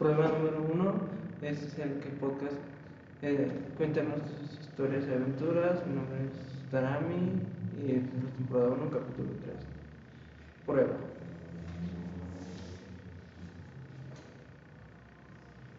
Prueba número uno es el que podcast eh, cuéntanos tus historias y aventuras. Mi nombre es Tarami y es la temporada 1, capítulo 3. Prueba.